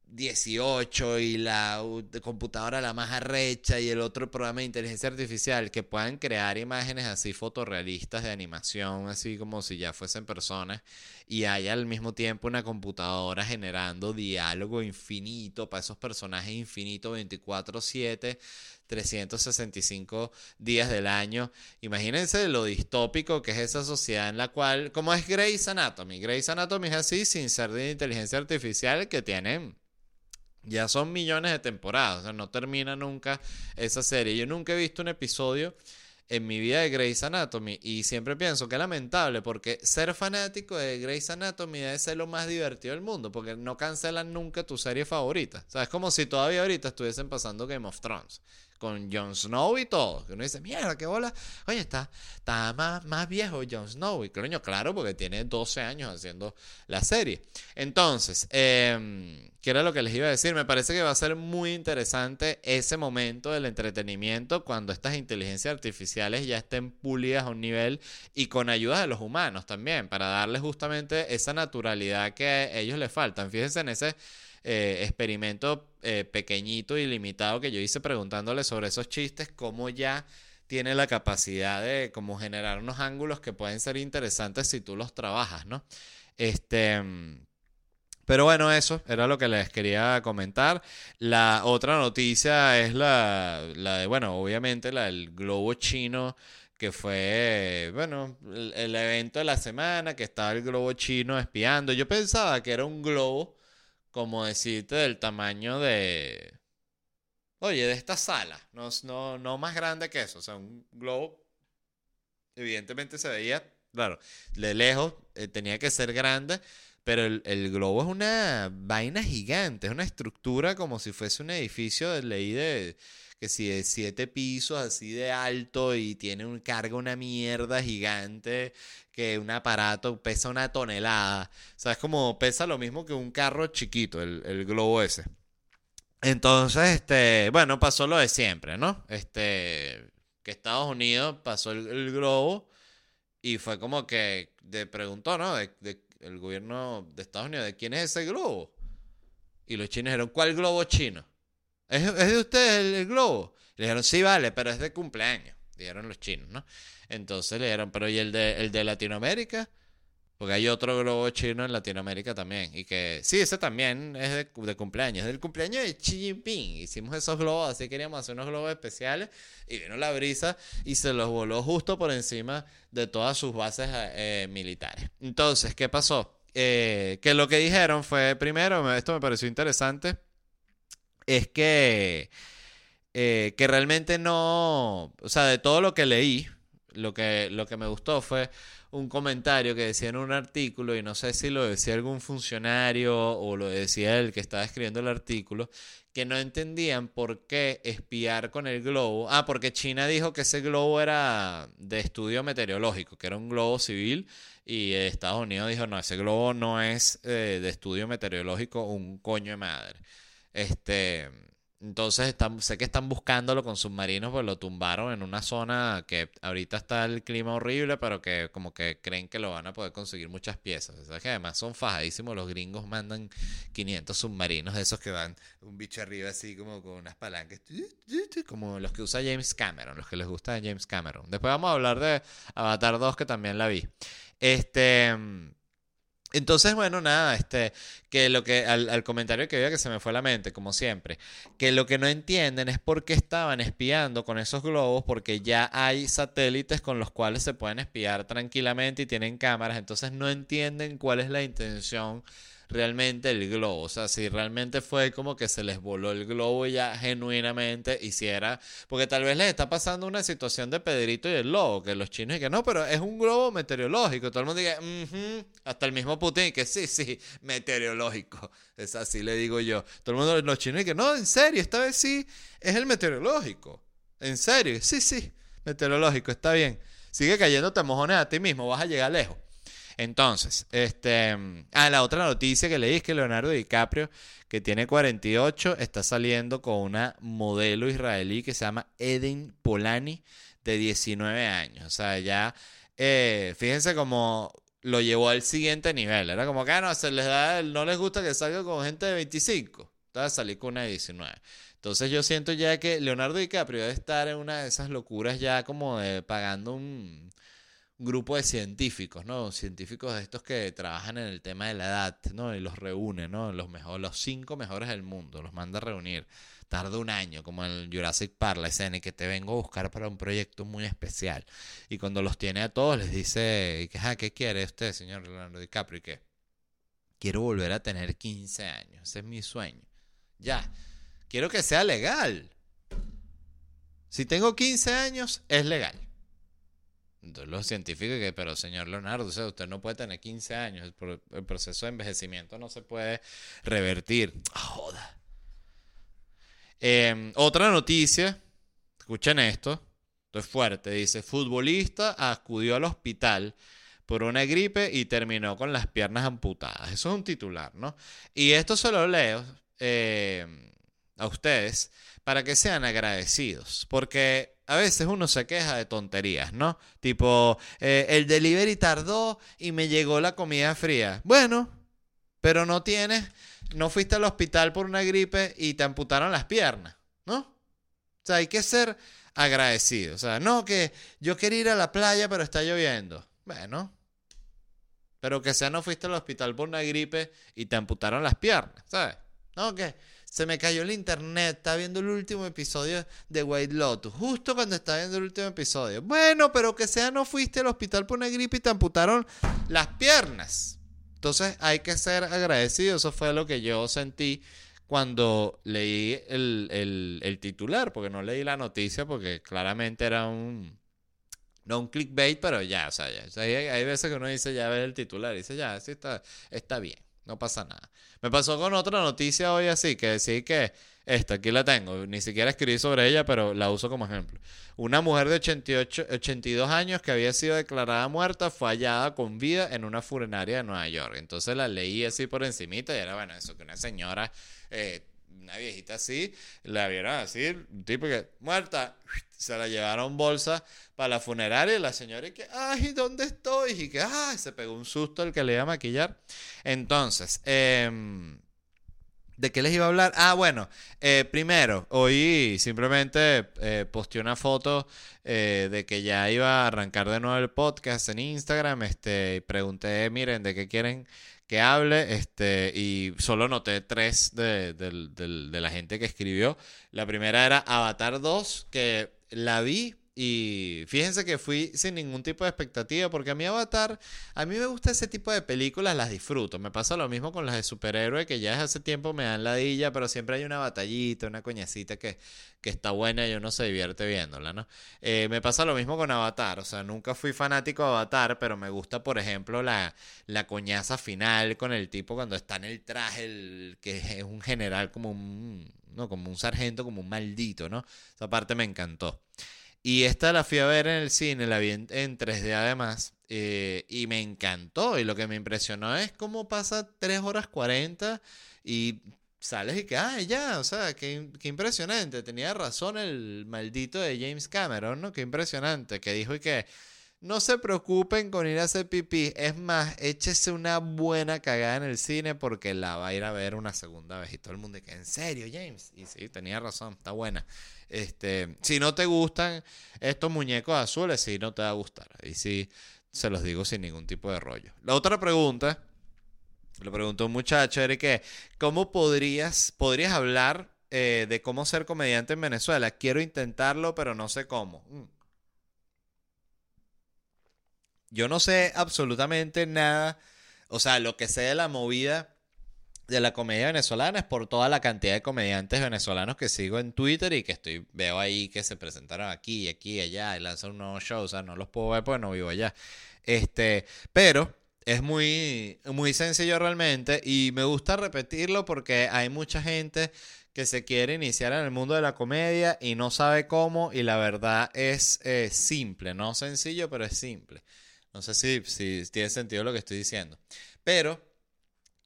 18 y la computadora la más arrecha y el otro programa de inteligencia artificial que puedan crear imágenes así fotorrealistas de animación, así como si ya fuesen personas, y haya al mismo tiempo una computadora generando diálogo infinito para esos personajes infinitos 24/7. 365 días del año. Imagínense lo distópico que es esa sociedad en la cual, como es Grey's Anatomy, Grey's Anatomy es así sin ser de inteligencia artificial que tienen ya son millones de temporadas, o sea, no termina nunca esa serie. Yo nunca he visto un episodio en mi vida de Grey's Anatomy y siempre pienso que es lamentable porque ser fanático de Grey's Anatomy debe ser lo más divertido del mundo porque no cancelan nunca tu serie favorita. O sea, es como si todavía ahorita estuviesen pasando Game of Thrones con Jon Snow y todo. Que uno dice, mierda, qué bola. Oye, está, está más, más viejo Jon Snow. Y coño, claro, porque tiene 12 años haciendo la serie. Entonces, eh, ¿qué era lo que les iba a decir? Me parece que va a ser muy interesante ese momento del entretenimiento cuando estas inteligencias artificiales ya estén pulidas a un nivel y con ayuda de los humanos también, para darles justamente esa naturalidad que a ellos les faltan. Fíjense en ese eh, experimento eh, pequeñito y limitado que yo hice preguntándole sobre esos chistes, cómo ya tiene la capacidad de como generar unos ángulos que pueden ser interesantes si tú los trabajas, ¿no? Este... Pero bueno, eso era lo que les quería comentar. La otra noticia es la, la de, bueno, obviamente la del globo chino, que fue, bueno, el, el, evento de la semana, que estaba el globo chino espiando. Yo pensaba que era un globo como decirte, del tamaño de... Oye, de esta sala, no, no, no más grande que eso, o sea, un globo, evidentemente se veía, claro, de lejos eh, tenía que ser grande, pero el, el, globo es una vaina gigante, es una estructura como si fuese un edificio de ley de que si de siete pisos así de alto y tiene un carga una mierda gigante que un aparato pesa una tonelada. O sea, es como pesa lo mismo que un carro chiquito, el, globo ese. Entonces, este, bueno, pasó lo de siempre, ¿no? Este, que Estados Unidos pasó el, globo y fue como que de preguntó, ¿no? El gobierno de Estados Unidos, ¿de quién es ese globo? Y los chinos dijeron, ¿cuál globo chino? ¿Es, de ustedes el, globo? Le dijeron, sí, vale, pero es de cumpleaños. Dijeron los chinos, ¿no? Entonces le dijeron, pero ¿y el de, el de Latinoamérica? Porque hay otro globo chino en Latinoamérica también. Y que, sí, ese también es de, de, cumpleaños. Es del cumpleaños de Xi Jinping. Hicimos esos globos, así queríamos hacer unos globos especiales. Y vino la brisa y se los voló justo por encima de todas sus bases eh, militares. Entonces, ¿qué pasó? Eh, que lo que dijeron fue, primero, esto me pareció interesante es que, eh, que realmente no, o sea, de todo lo que leí, lo que, lo que me gustó fue un comentario que decía en un artículo, y no sé si lo decía algún funcionario o lo decía el que estaba escribiendo el artículo, que no entendían por qué espiar con el globo. Ah, porque China dijo que ese globo era de estudio meteorológico, que era un globo civil, y Estados Unidos dijo, no, ese globo no es eh, de estudio meteorológico, un coño de madre. Este, entonces están, sé que están buscándolo con submarinos, pues lo tumbaron en una zona que ahorita está el clima horrible, pero que como que creen que lo van a poder conseguir muchas piezas. O sea, que además son fajadísimos, los gringos mandan 500 submarinos de esos que van un bicho arriba así como con unas palancas, como los que usa James Cameron, los que les gusta de James Cameron. Después vamos a hablar de Avatar 2 que también la vi. Este... Entonces, bueno, nada, este, que lo que, al, comentario que había que se me fue a la mente, como siempre, que lo que no entienden es por qué estaban espiando con esos globos, porque ya hay satélites con los cuales se pueden espiar tranquilamente y tienen cámaras, entonces no entienden cuál es la intención realmente el globo. O sea, si realmente fue como que se les voló el globo y ya genuinamente hiciera. Porque tal vez les está pasando una situación de Pedrito y el lobo, que los chinos que no, pero es un globo meteorológico. Todo el mundo dice, hasta el mismo Putin, que sí, sí, meteorológico. Es así, le digo yo. Todo el mundo, los chinos que no, en serio, esta vez sí, es el meteorológico. En serio, sí, sí, meteorológico, está bien. Sigue cayéndote mojones a ti mismo, vas a llegar lejos. Entonces, este, ah, la otra noticia que leí es que Leonardo DiCaprio, que tiene 48, está saliendo con una modelo israelí que se llama Eden Polani, de 19 años. O sea, ya, eh, fíjense cómo lo llevó al siguiente nivel. Era como que, ah, no, se les da, no les gusta que salga con gente de 25. Entonces salir con una de 19. Entonces yo siento ya que Leonardo DiCaprio debe estar en una de esas locuras ya como de pagando un grupo de científicos, ¿no? Científicos de estos que trabajan en el tema de la edad, ¿no? Y los reúne, ¿no? Los, mejor, los cinco mejores del mundo, los manda a reunir. Tarda un año, como en Jurassic Park, la escena, y que te vengo a buscar para un proyecto muy especial. Y cuando los tiene a todos, les dice, ah, ¿qué quiere usted, señor Leonardo DiCaprio? ¿Y qué? Quiero volver a tener 15 años, ese es mi sueño. Ya, quiero que sea legal. Si tengo 15 años, es legal. Los científicos que, pero señor Leonardo, usted no puede tener 15 años, el, proceso de envejecimiento no se puede revertir. Ah, joda. Em, otra noticia, escuchen esto, esto es fuerte, dice, futbolista acudió al hospital por una gripe y terminó con las piernas amputadas. Eso es un titular, ¿no? Y esto se lo leo em, a ustedes para que sean agradecidos, porque a veces uno se queja de tonterías, ¿no? Tipo, eh, el delivery tardó y me llegó la comida fría. Bueno, pero no tienes, no fuiste al hospital por una gripe y te amputaron las piernas, ¿no? O sea, hay que ser agradecido. O sea, no que yo quería ir a la playa, pero está lloviendo. Bueno, pero que sea no fuiste al hospital por una gripe y te amputaron las piernas, ¿sabes? No, que se me cayó el internet, estaba viendo el último episodio de White Lotus, justo cuando estaba viendo el último episodio. Bueno, pero que sea no fuiste al hospital por una gripe y te amputaron las piernas. Entonces hay que ser agradecido, eso fue lo que yo sentí cuando leí el, titular, porque no leí la noticia, porque claramente era un, no un clickbait, pero ya, o sea, ya, hay, hay, veces que uno dice ya ver el titular dice ya, sí está, está bien. No pasa nada. Me pasó con otra noticia hoy así, que decía que esta, aquí la tengo, ni siquiera escribí sobre ella, pero la uso como ejemplo. Una mujer de 88, 82 años que había sido declarada muerta fue hallada con vida en una funeraria de Nueva York. Entonces la leí así por encimita y era, bueno, eso que una señora... Eh, una viejita así, la vieron así, un tipo que muerta, se la llevaron bolsa para la funeraria y la señora y que, ay, ¿dónde estoy? Y que, ay, se pegó un susto el que le iba a maquillar. Entonces, em, ¿De qué les iba a hablar? Ah, bueno, eh, primero, hoy simplemente eh, posteé una foto eh, de que ya iba a arrancar de nuevo el podcast en Instagram. Este, y pregunté, miren, ¿de qué quieren que hable, este, y solo noté tres de, de la gente que escribió. La primera era Avatar 2, que la vi y fíjense que fui sin ningún tipo de expectativa, porque a mi Avatar, a mí me gusta ese tipo de películas, las disfruto. Me pasa lo mismo con las de superhéroe, que ya hace tiempo me dan ladilla, pero siempre hay una batallita, una coñacita que, que está buena y uno se divierte viéndola, ¿no? Eh, me pasa lo mismo con Avatar, o sea, nunca fui fanático de Avatar, pero me gusta, por ejemplo, la, la coñaza final con el tipo cuando está en el traje, que es un general como un, no, como un sargento, como un maldito, ¿no? Esa parte me encantó. Y esta la fui a ver en el cine, la vi en, 3D además, eh, y me encantó. Y lo que me impresionó es cómo pasa 3 horas 40 y sales y que, ah, ya, o sea, qué, qué, impresionante. Tenía razón el maldito de James Cameron, ¿no? Qué impresionante, que dijo y que no se preocupen con ir a hacer pipí. Es más, échese una buena cagada en el cine porque la va a ir a ver una segunda vez. Y todo el mundo dice, ¿en serio, James? Y sí, tenía razón, está buena. Este, si no te gustan estos muñecos azules, sí, no te va a gustar. Y sí, se los digo sin ningún tipo de rollo. La otra pregunta, le preguntó un muchacho, Eric, ¿cómo podrías, podrías hablar eh, de cómo ser comediante en Venezuela? Quiero intentarlo, pero no sé cómo. Mm. Yo no sé absolutamente nada. O sea, lo que sé de la movida de la comedia venezolana es por toda la cantidad de comediantes venezolanos que sigo en Twitter y que estoy veo ahí que se presentaron aquí, aquí, allá y lanzan un nuevo show. O sea, no los puedo ver porque no vivo allá. Este, pero es muy, muy sencillo realmente y me gusta repetirlo porque hay mucha gente que se quiere iniciar en el mundo de la comedia y no sabe cómo y la verdad es eh, simple, no sencillo, pero es simple. No sé si, tiene sentido lo que estoy diciendo. Pero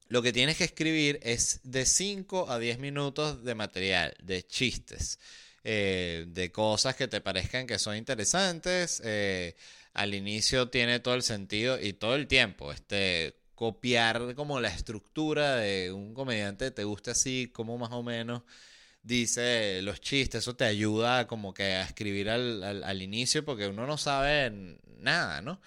lo que tienes que escribir es de 5 a 10 minutos de material, de chistes, eh, de cosas que te parezcan que son interesantes. Eh, al inicio tiene todo el sentido y todo el tiempo. Este, copiar como la estructura de un comediante te guste así, como más o menos dice los chistes, eso te ayuda como que a escribir al, al inicio porque uno no sabe nada, ¿no?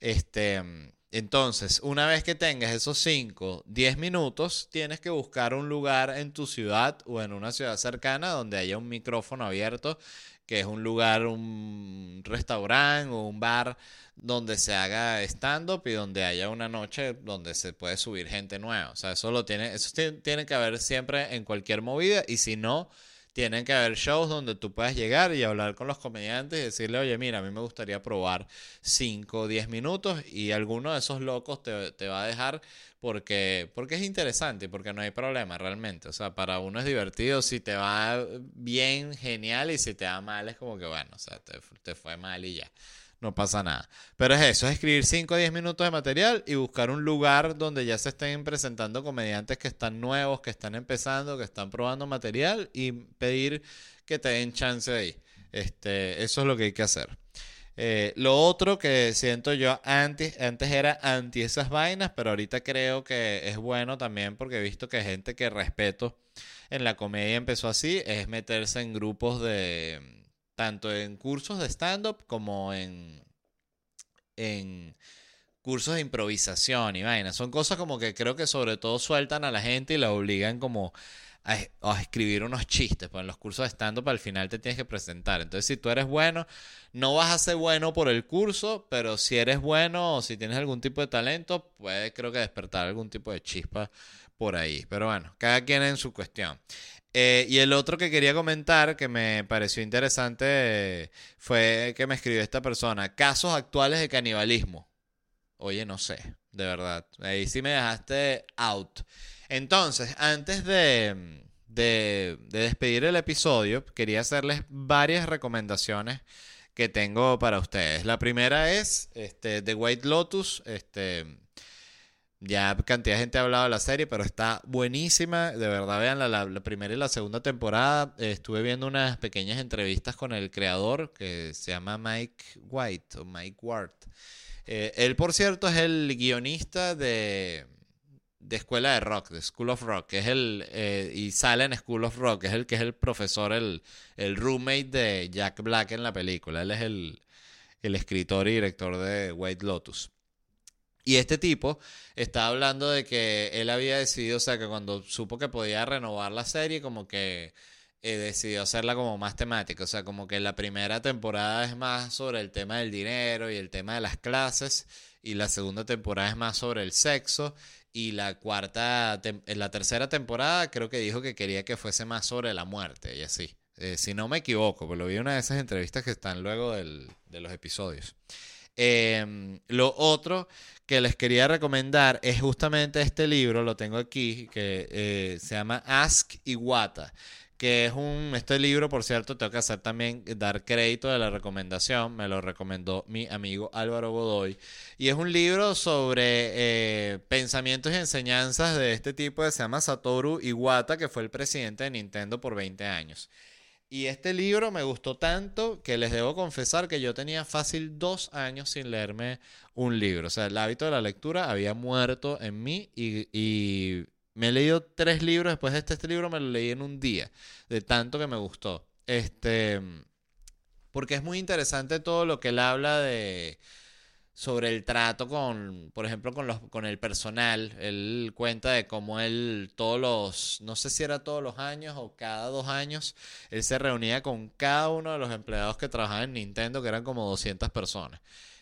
Este, entonces, una vez que tengas esos 5, 10 minutos, tienes que buscar un lugar en tu ciudad o en una ciudad cercana donde haya un micrófono abierto, que es un lugar, un restaurante o un bar donde se haga stand-up y donde haya una noche donde se puede subir gente nueva. O sea, eso lo tiene, eso tiene que haber siempre en cualquier movida y si no, tienen que haber shows donde tú puedas llegar y hablar con los comediantes y decirle, oye, mira, a mí me gustaría probar 5 o 10 minutos y alguno de esos locos te, te, va a dejar porque, porque es interesante y porque no hay problema realmente. O sea, para uno es divertido, si te va bien, genial, y si te va mal es como que, bueno, o sea, te, te fue mal y ya no pasa nada. Pero es eso, es escribir 5 o 10 minutos de material y buscar un lugar donde ya se estén presentando comediantes que están nuevos, que están empezando, que están probando material y pedir que te den chance ahí. Este, eso es lo que hay que hacer. Eh, lo otro que siento yo antes, antes era anti esas vainas, pero ahorita creo que es bueno también porque he visto que gente que respeto en la comedia empezó así, es meterse en grupos de tanto en cursos de stand-up como en, en cursos de improvisación y vaina. Son cosas como que creo que sobre todo sueltan a la gente y la obligan como a, escribir unos chistes. Pues en los cursos de stand-up al final te tienes que presentar. Entonces si tú eres bueno, no vas a ser bueno por el curso, pero si eres bueno o si tienes algún tipo de talento, puede creo que despertar algún tipo de chispa por ahí. Pero bueno, cada quien en su cuestión. Eh, y el otro que quería comentar, que me pareció interesante, fue que me escribió esta persona, casos actuales de canibalismo. Oye, no sé, de verdad. Ahí sí me dejaste out. Entonces, antes de, de, de despedir el episodio, quería hacerles varias recomendaciones que tengo para ustedes. La primera es este, The White Lotus. Este, ya cantidad de gente ha hablado de la serie, pero está buenísima. De verdad, vean la, primera y la segunda temporada. estuve viendo unas pequeñas entrevistas con el creador que se llama Mike White o Mike Ward. Eh, él, por cierto, es el guionista de, de Escuela de Rock, de School of Rock, que es el, eh, y sale en School of Rock, es el que es el profesor, el, el roommate de Jack Black en la película. Él es el, el escritor y director de White Lotus. Y este tipo está hablando de que él había decidido, o sea, que cuando supo que podía renovar la serie, como que eh, decidió hacerla como más temática. O sea, como que la primera temporada es más sobre el tema del dinero y el tema de las clases. Y la segunda temporada es más sobre el sexo. Y la cuarta, en la tercera temporada creo que dijo que quería que fuese más sobre la muerte y así. Eh, si no me equivoco, pues lo vi en una de esas entrevistas que están luego del, de los episodios. Em, lo otro que les quería recomendar es justamente este libro, lo tengo aquí, que eh, se llama Ask Iwata, que es un, este libro, por cierto, tengo que hacer también, dar crédito de la recomendación, me lo recomendó mi amigo Álvaro Godoy, y es un libro sobre eh, pensamientos y enseñanzas de este tipo que se llama Satoru Iwata, que fue el presidente de Nintendo por 20 años. Y este libro me gustó tanto que les debo confesar que yo tenía fácil dos años sin leerme un libro. O sea, el hábito de la lectura había muerto en mí y, me he leído tres libros. Después de este, este, libro me lo leí en un día, de tanto que me gustó. Este, porque es muy interesante todo lo que él habla de sobre el trato con, por ejemplo, con, los, con el personal. Él cuenta de cómo él todos los, no sé si era todos los años o cada dos años, él se reunía con cada uno de los empleados que trabajaban en Nintendo, que eran como 200 personas.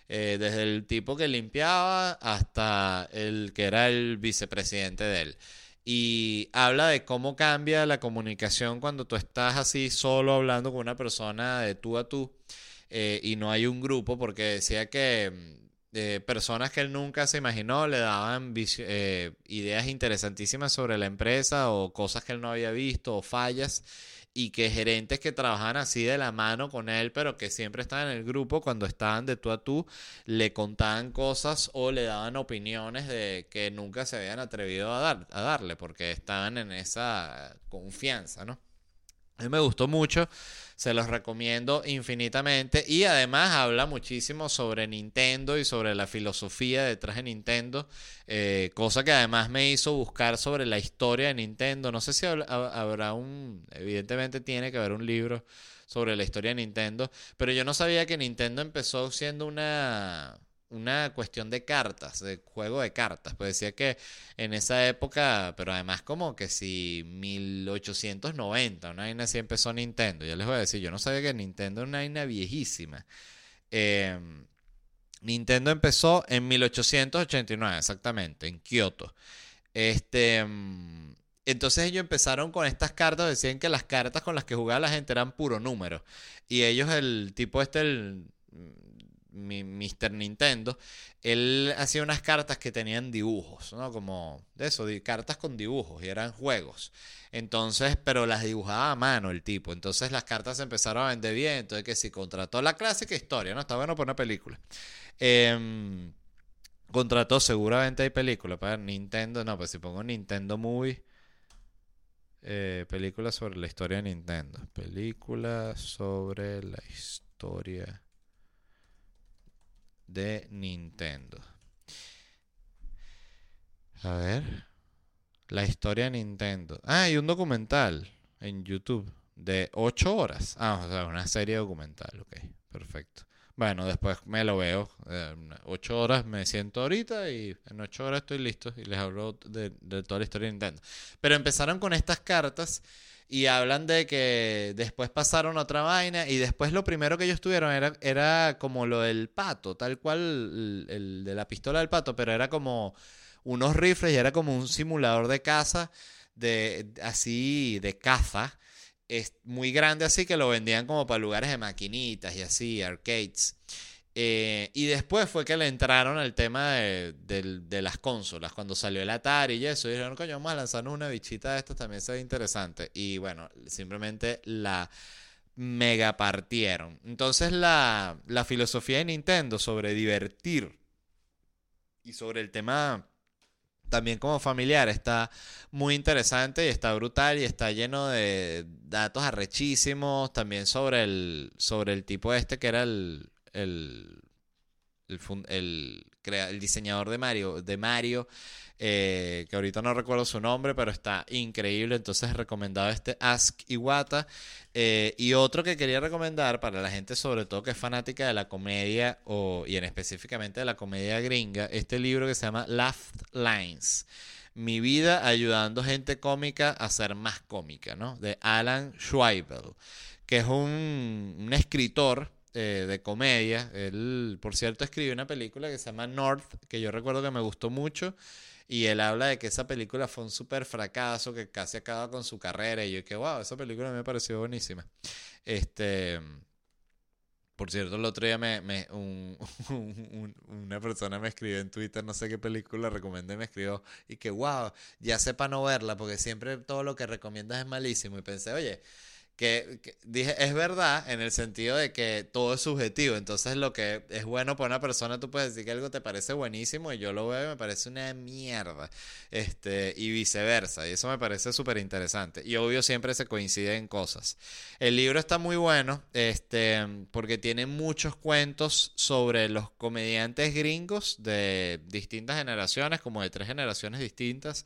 Eh, desde el tipo que limpiaba hasta el que era el vicepresidente de él. Y habla de cómo cambia la comunicación cuando tú estás así solo hablando con una persona de tú a tú. Eh, y no hay un grupo, porque decía que personas que él nunca se imaginó le daban eh, ideas interesantísimas sobre la empresa o cosas que él no había visto o fallas y que gerentes que trabajaban así de la mano con él, pero que siempre estaban en el grupo, cuando estaban de tú a tú, le contaban cosas o le daban opiniones de que nunca se habían atrevido a, dar, a darle, porque estaban en esa confianza, ¿no? A me gustó mucho, se los recomiendo infinitamente y además habla muchísimo sobre Nintendo y sobre la filosofía detrás de Nintendo, eh, cosa que además me hizo buscar sobre la historia de Nintendo. No sé si habrá un, evidentemente tiene que haber un libro sobre la historia de Nintendo, pero yo no sabía que Nintendo empezó siendo una una cuestión de cartas, de juego de cartas. Pues decía que en esa época, pero además como que si 1890, una vaina así empezó Nintendo. Ya les voy a decir, yo no sabía que Nintendo era una vaina viejísima. Em, Nintendo empezó en 1889, exactamente, en Kioto. Este, em, entonces ellos empezaron con estas cartas, decían que las cartas con las que jugaba la gente eran puro número. Y ellos, el tipo este, el Mr. Nintendo, él hacía unas cartas que tenían dibujos, ¿no? Como de eso, cartas con dibujos y eran juegos. Entonces, pero las dibujaba a mano el tipo. Entonces las cartas se empezaron a vender bien. Entonces, que si contrató la clásica historia, ¿no? Está bueno para una película. Em, contrató, seguramente hay películas para Nintendo. No, pues si pongo Nintendo Movie. Eh, película sobre la historia de Nintendo. Película sobre la historia de Nintendo. A ver. La historia de Nintendo. Ah, hay un documental en YouTube de 8 horas. Ah, o sea, una serie documental. Ok, perfecto. Bueno, después me lo veo. 8 eh, horas me siento ahorita y en 8 horas estoy listo y les hablo de, de toda la historia de Nintendo. Pero empezaron con estas cartas y hablan de que después pasaron otra vaina y después lo primero que ellos tuvieron era, era como lo del pato, tal cual el, de la pistola del pato, pero era como unos rifles y era como un simulador de caza, de, así, de caza, es muy grande así que lo vendían como para lugares de maquinitas y así, arcades. Eh, y después fue que le entraron al tema de, las consolas, cuando salió el Atari y eso, y dijeron, coño, vamos a lanzarnos una bichita de estas, también se ve interesante. Y bueno, simplemente la mega partieron. Entonces la, la filosofía de Nintendo sobre divertir y sobre el tema también como familiar está muy interesante y está brutal y está lleno de datos arrechísimos también sobre el sobre el tipo este que era el el, el, el, diseñador de Mario, de Mario eh, que ahorita no recuerdo su nombre, pero está increíble. Entonces, recomendado este Ask Iwata. Eh, y otro que quería recomendar para la gente, sobre todo que es fanática de la comedia, o, y en específicamente de la comedia gringa, este libro que se llama Laugh Lines. Mi vida ayudando gente cómica a ser más cómica, ¿no? De Alan Schweibel, que es un, un escritor eh, de comedia. Él, por cierto, escribió una película que se llama North, que yo recuerdo que me gustó mucho. Y él habla de que esa película fue un súper fracaso, que casi acaba con su carrera. Y yo que, wow, esa película me pareció buenísima. Este. Por cierto, el otro día me, me una persona me escribió en Twitter, no sé qué película recomendé, me escribió y que, wow, ya sepa no verla, porque siempre todo lo que recomiendas es malísimo. Y pensé, oye, que, dije, es verdad en el sentido de que todo es subjetivo. Entonces, lo que es bueno para una persona, tú puedes decir que algo te parece buenísimo y yo lo veo y me parece una mierda. Este, y viceversa. Y eso me parece súper interesante. Y obvio, siempre se coinciden cosas. El libro está muy bueno, este, porque tiene muchos cuentos sobre los comediantes gringos de distintas generaciones, como de tres generaciones distintas.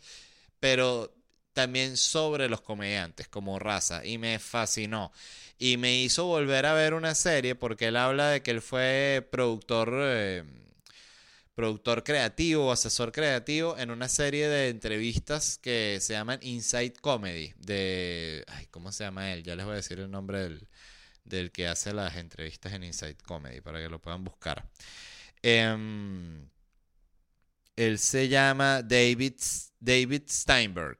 Pero también sobre los comediantes como raza y me fascinó. Y me hizo volver a ver una serie porque él habla de que él fue productor, eh, productor creativo, asesor creativo en una serie de entrevistas que se llaman Inside Comedy. De, ¿cómo se llama él? Ya les voy a decir el nombre del, del que hace las entrevistas en Inside Comedy para que lo puedan buscar. Em, él se llama David, David Steinberg.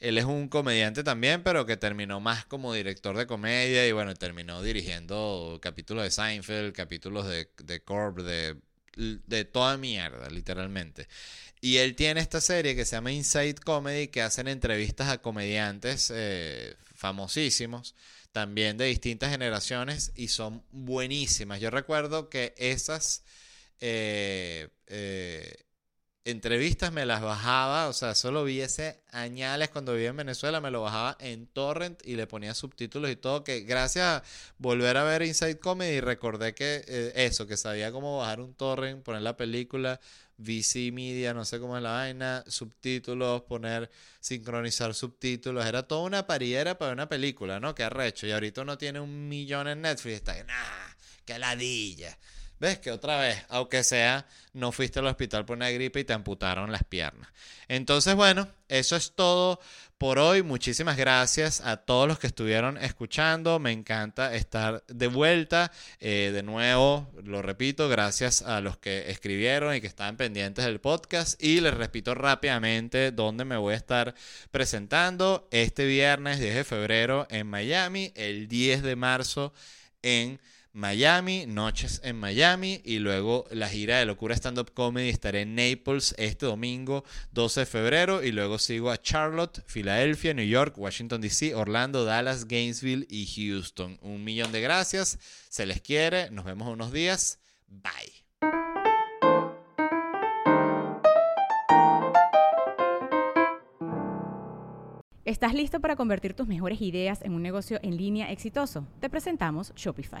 Él es un comediante también, pero que terminó más como director de comedia y bueno, terminó dirigiendo capítulos de Seinfeld, capítulos de, de Corp, de, de toda mierda, literalmente. Y él tiene esta serie que se llama Inside Comedy, que hacen entrevistas a comediantes eh, famosísimos, también de distintas generaciones y son buenísimas. Yo recuerdo que esas eh, eh, entrevistas me las bajaba, o sea, solo vi ese añales cuando vivía en Venezuela, me lo bajaba en torrent y le ponía subtítulos y todo, que gracias a volver a ver Inside Comedy recordé que eh, eso, que sabía cómo bajar un torrent, poner la película, VC Media, no sé cómo es la vaina, subtítulos, poner, sincronizar subtítulos, era toda una pariera para una película, ¿no? Que arrecho, y ahorita uno tiene un millón en Netflix, está, nah, qué ladilla. ¿Ves que otra vez, aunque sea, no fuiste al hospital por una gripe y te amputaron las piernas? Entonces, bueno, eso es todo por hoy. Muchísimas gracias a todos los que estuvieron escuchando. Me encanta estar de vuelta. Eh, de nuevo, lo repito, gracias a los que escribieron y que estaban pendientes del podcast. Y les repito rápidamente dónde me voy a estar presentando este viernes 10 de febrero en Miami, el 10 de marzo en Miami, noches en Miami y luego la gira de Locura Stand Up Comedy estaré en Naples este domingo 12 de febrero y luego sigo a Charlotte, Filadelfia, New York, Washington DC, Orlando, Dallas, Gainesville y Houston. Un millón de gracias, se les quiere, nos vemos unos días, bye. ¿Estás listo para convertir tus mejores ideas en un negocio en línea exitoso? Te presentamos Shopify.